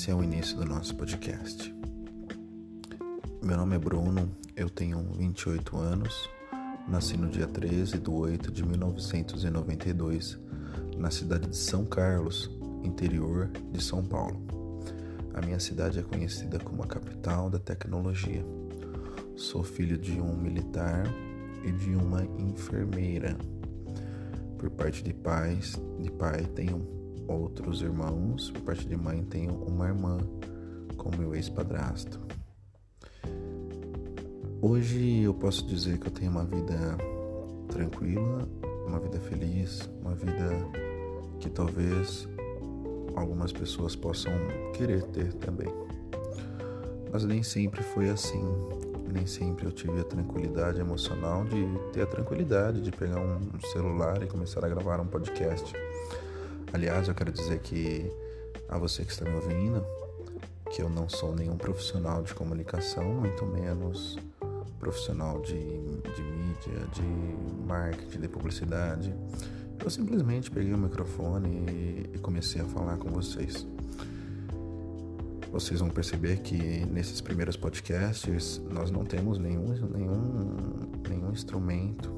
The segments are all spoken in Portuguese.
Esse é o início do nosso podcast. Meu nome é Bruno, eu tenho 28 anos, nasci no dia 13 de 8 de 1992, na cidade de São Carlos, interior de São Paulo. A minha cidade é conhecida como a capital da tecnologia. Sou filho de um militar e de uma enfermeira. Por parte de pais, de pai tenho outros irmãos, por parte de mãe tenho uma irmã com meu ex-padrasto. Hoje eu posso dizer que eu tenho uma vida tranquila, uma vida feliz, uma vida que talvez algumas pessoas possam querer ter também. Mas nem sempre foi assim. Nem sempre eu tive a tranquilidade emocional de ter a tranquilidade de pegar um celular e começar a gravar um podcast. Aliás, eu quero dizer que a você que está me ouvindo, que eu não sou nenhum profissional de comunicação, muito menos profissional de, de mídia, de marketing, de publicidade. Eu simplesmente peguei o microfone e, comecei a falar com vocês. Vocês vão perceber que nesses primeiros podcasts nós não temos nenhum, nenhum, nenhum instrumento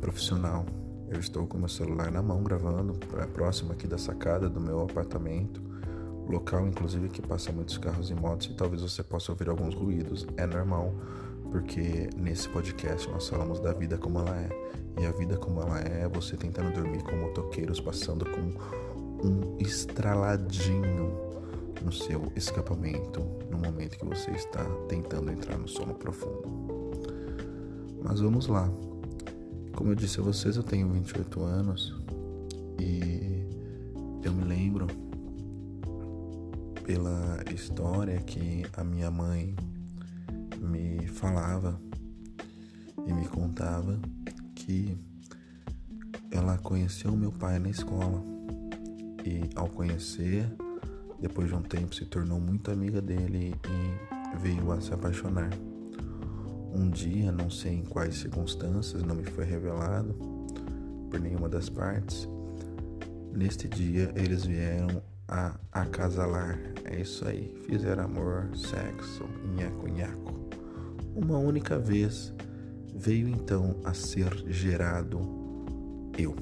profissional eu estou com meu celular na mão gravando, próximo aqui da sacada do meu apartamento, local inclusive que passa muitos carros e motos e talvez você possa ouvir alguns ruídos. É normal, porque nesse podcast nós falamos da vida como ela é. E a vida como ela é é você tentando dormir com motoqueiros passando com um estraladinho no seu escapamento no momento que você está tentando entrar no sono profundo. Mas vamos lá, como eu disse a vocês, eu tenho 28 anos e eu me lembro pela história que a minha mãe me falava e me contava que ela conheceu meu pai na escola e ao conhecer, depois de um tempo se tornou muito amiga dele e veio a se apaixonar. Um dia, não sei em quais circunstâncias, não me foi revelado por nenhuma das partes. Neste dia, eles vieram a acasalar. É isso aí, fizeram amor, sexo, nhaco, nhaco. Uma única vez veio então a ser gerado eu.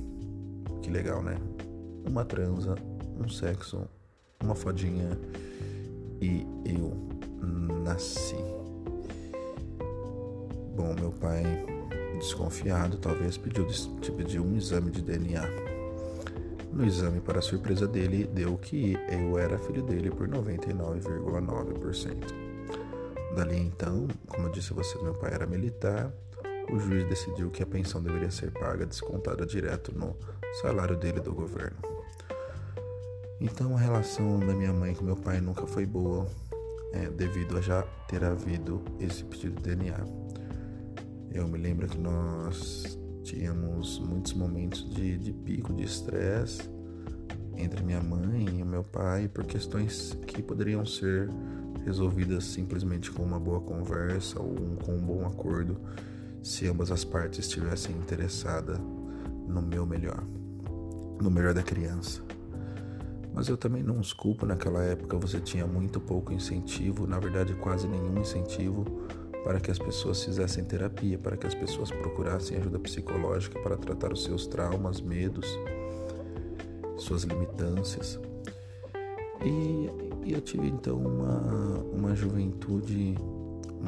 Que legal, né? Uma transa, um sexo, uma fodinha e eu nasci. Bom, meu pai, desconfiado, talvez pediu, pediu um exame de DNA. No exame, para surpresa dele, deu que eu era filho dele por 99,9%. Dali então, como eu disse a vocês, meu pai era militar. O juiz decidiu que a pensão deveria ser paga descontada direto no salário dele do governo. Então a relação da minha mãe com meu pai nunca foi boa, é, devido a já ter havido esse pedido de DNA. Eu me lembro que nós tínhamos muitos momentos de, de pico de estresse entre minha mãe e meu pai por questões que poderiam ser resolvidas simplesmente com uma boa conversa ou um, com um bom acordo se ambas as partes estivessem interessadas no meu melhor, no melhor da criança. Mas eu também não os culpo, naquela época você tinha muito pouco incentivo, na verdade quase nenhum incentivo para que as pessoas fizessem terapia, para que as pessoas procurassem ajuda psicológica para tratar os seus traumas, medos, suas limitâncias. E, e eu tive então uma, uma juventude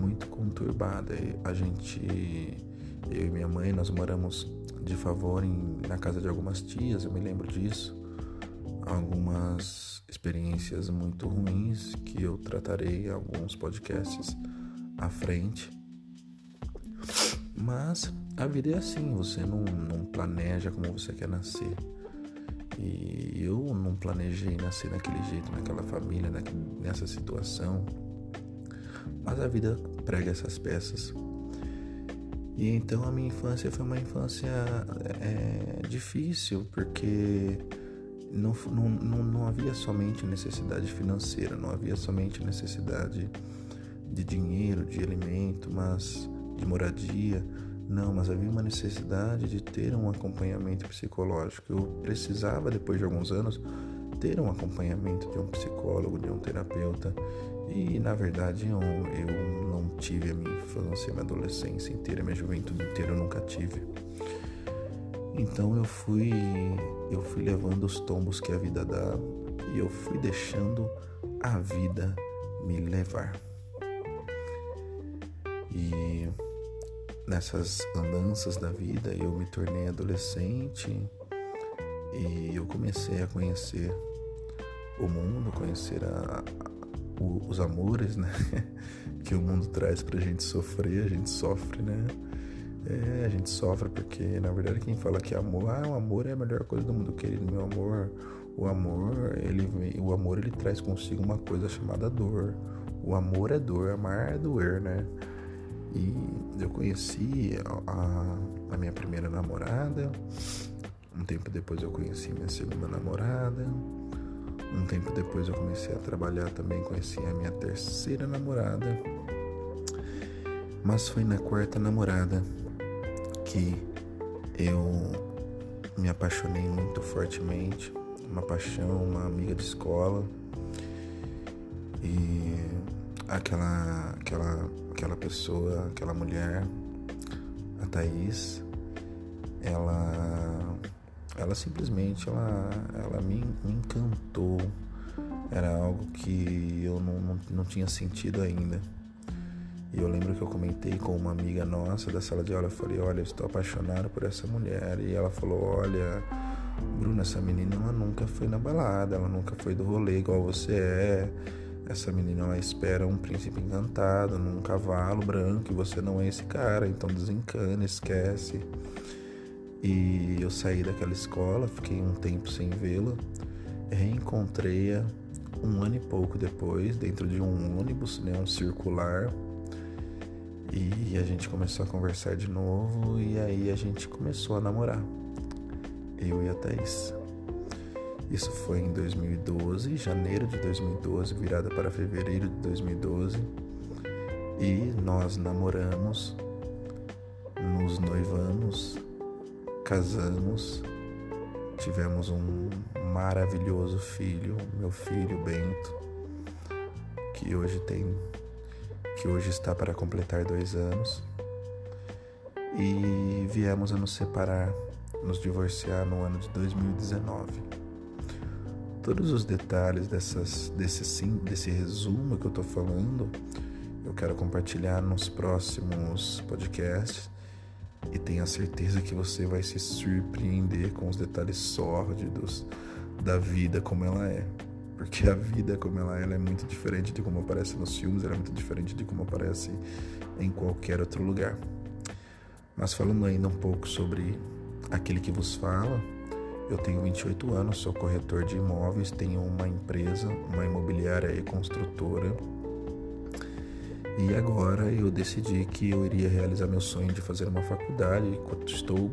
muito conturbada. A gente, eu e minha mãe, nós moramos de favor em, na casa de algumas tias, eu me lembro disso. Algumas experiências muito ruins que eu tratarei em alguns podcasts à frente. Mas a vida é assim, você não, não planeja como você quer nascer. E eu não planejei nascer daquele jeito, naquela família, nessa situação. Mas a vida prega essas peças. E então a minha infância foi uma infância é, difícil, porque não, não, não, não havia somente necessidade financeira, não havia somente necessidade de dinheiro, de alimento, mas de moradia. Não, mas havia uma necessidade de ter um acompanhamento psicológico. Eu precisava, depois de alguns anos, ter um acompanhamento de um psicólogo, de um terapeuta. E na verdade eu, eu não tive a minha infância, minha adolescência inteira, minha juventude inteira eu nunca tive. Então eu fui eu fui levando os tombos que a vida dá e eu fui deixando a vida me levar. E nessas andanças da vida eu me tornei adolescente e eu comecei a conhecer o mundo, conhecer a, a, os amores, né? que o mundo traz pra gente sofrer, a gente sofre, né? É, a gente sofre porque, na verdade, quem fala que amor, ah, o amor é a melhor coisa do mundo, querido, meu amor, o amor, ele, o amor, ele traz consigo uma coisa chamada dor. O amor é dor, amar é doer, né? E eu conheci a, a minha primeira namorada, um tempo depois eu conheci minha segunda namorada, um tempo depois eu comecei a trabalhar também, conheci a minha terceira namorada. Mas foi na quarta namorada que eu me apaixonei muito fortemente, uma paixão, uma amiga de escola. E aquela aquela aquela pessoa, aquela mulher, a Thaís, ela ela simplesmente ela, ela me, me encantou. Era algo que eu não, não, não tinha sentido ainda. E eu lembro que eu comentei com uma amiga nossa da sala de aula, eu falei, olha, eu estou apaixonado por essa mulher. E ela falou, olha, Bruna, essa menina ela nunca foi na balada, ela nunca foi do rolê igual você é. Essa menina ela espera um príncipe encantado num cavalo branco e você não é esse cara, então desencana, esquece. E eu saí daquela escola, fiquei um tempo sem vê-la, reencontrei-a um ano e pouco depois, dentro de um ônibus, né, um circular, e a gente começou a conversar de novo e aí a gente começou a namorar. Eu e a Thaís. Isso foi em 2012, janeiro de 2012, virada para fevereiro de 2012. E nós namoramos, nos noivamos, casamos, tivemos um maravilhoso filho, meu filho Bento, que hoje tem que hoje está para completar dois anos, e viemos a nos separar, nos divorciar no ano de 2019. Todos os detalhes dessas, desse, desse resumo que eu estou falando, eu quero compartilhar nos próximos podcasts e tenho a certeza que você vai se surpreender com os detalhes sórdidos da vida como ela é. Porque a vida como ela é, ela é muito diferente de como aparece nos filmes, ela é muito diferente de como aparece em qualquer outro lugar. Mas falando ainda um pouco sobre aquele que vos fala, eu tenho 28 anos, sou corretor de imóveis, tenho uma empresa, uma imobiliária e construtora. E agora eu decidi que eu iria realizar meu sonho de fazer uma faculdade. Estou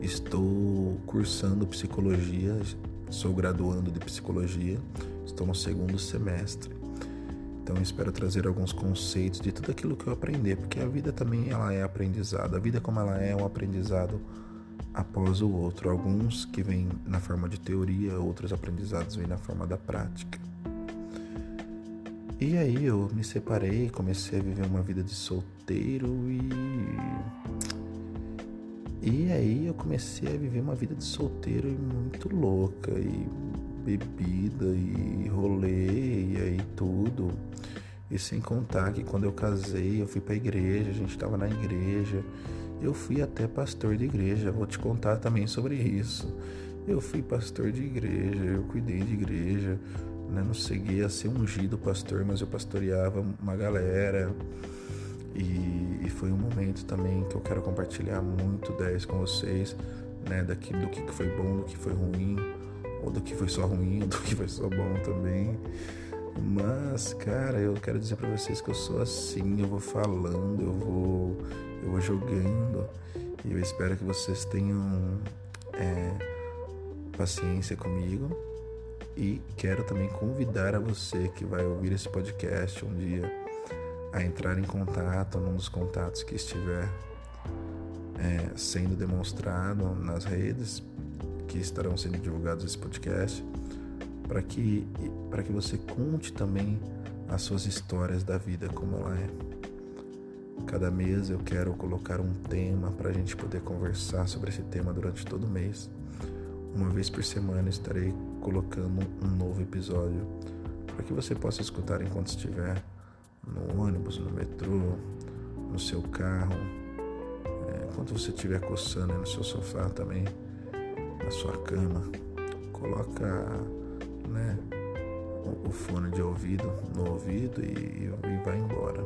estou cursando psicologia Sou graduando de psicologia, estou no segundo semestre. Então espero trazer alguns conceitos de tudo aquilo que eu aprender, porque a vida também ela é aprendizado. A vida como ela é, é um aprendizado após o outro. Alguns que vêm na forma de teoria, outros aprendizados vêm na forma da prática. E aí eu me separei, comecei a viver uma vida de solteiro e e aí eu comecei a viver uma vida de solteiro muito louca e bebida e rolê e aí tudo. E sem contar que quando eu casei, eu fui para a igreja, a gente estava na igreja. Eu fui até pastor de igreja, vou te contar também sobre isso. Eu fui pastor de igreja, eu cuidei de igreja, né? não cheguei a ser ungido pastor, mas eu pastoreava uma galera. E, e, foi um momento também que eu quero compartilhar muito 10 com vocês, né? Daqui, do que foi bom, do que foi ruim, ou do que foi só ruim, do que foi só bom também. Mas, cara, eu quero dizer para vocês que eu sou assim, eu vou falando, eu vou, eu vou jogando. E eu espero que vocês tenham é, paciência comigo. E quero também convidar a você que vai ouvir esse podcast um dia a entrar em contato num dos contatos que estiver é, sendo demonstrado nas redes que estarão sendo divulgados esse podcast, para que, para que você conte também as suas histórias da vida como ela é. Cada mês eu quero colocar um tema para a gente poder conversar sobre esse tema durante todo o mês. Uma vez por semana estarei colocando um novo episódio para que você possa escutar enquanto estiver no ônibus, no metrô, no seu carro, é, enquanto você estiver coçando no seu sofá também, na sua cama. Coloca né, o, fone de ouvido no ouvido e, e vai embora.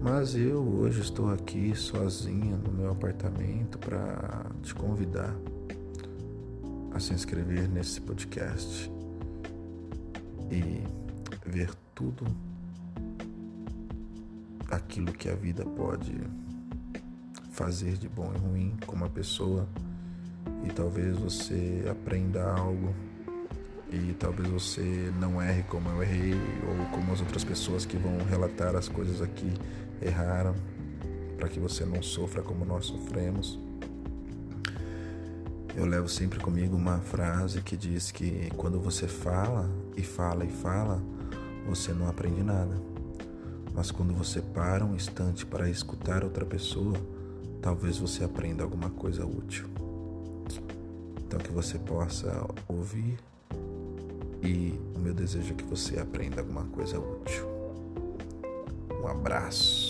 Mas eu hoje estou aqui sozinha no meu apartamento para te convidar a se inscrever nesse podcast e ver tudo aquilo que a vida pode fazer de bom e ruim com uma pessoa e talvez você aprenda algo e talvez você não erre como eu errei ou como as outras pessoas que vão relatar as coisas aqui erraram, para que você não sofra como nós sofremos. Eu levo sempre comigo uma frase que diz que quando você fala e fala e fala, você não aprende nada. Mas quando você para um instante para escutar outra pessoa, talvez você aprenda alguma coisa útil. Então que você possa ouvir e o meu desejo é que você aprenda alguma coisa útil. Um abraço.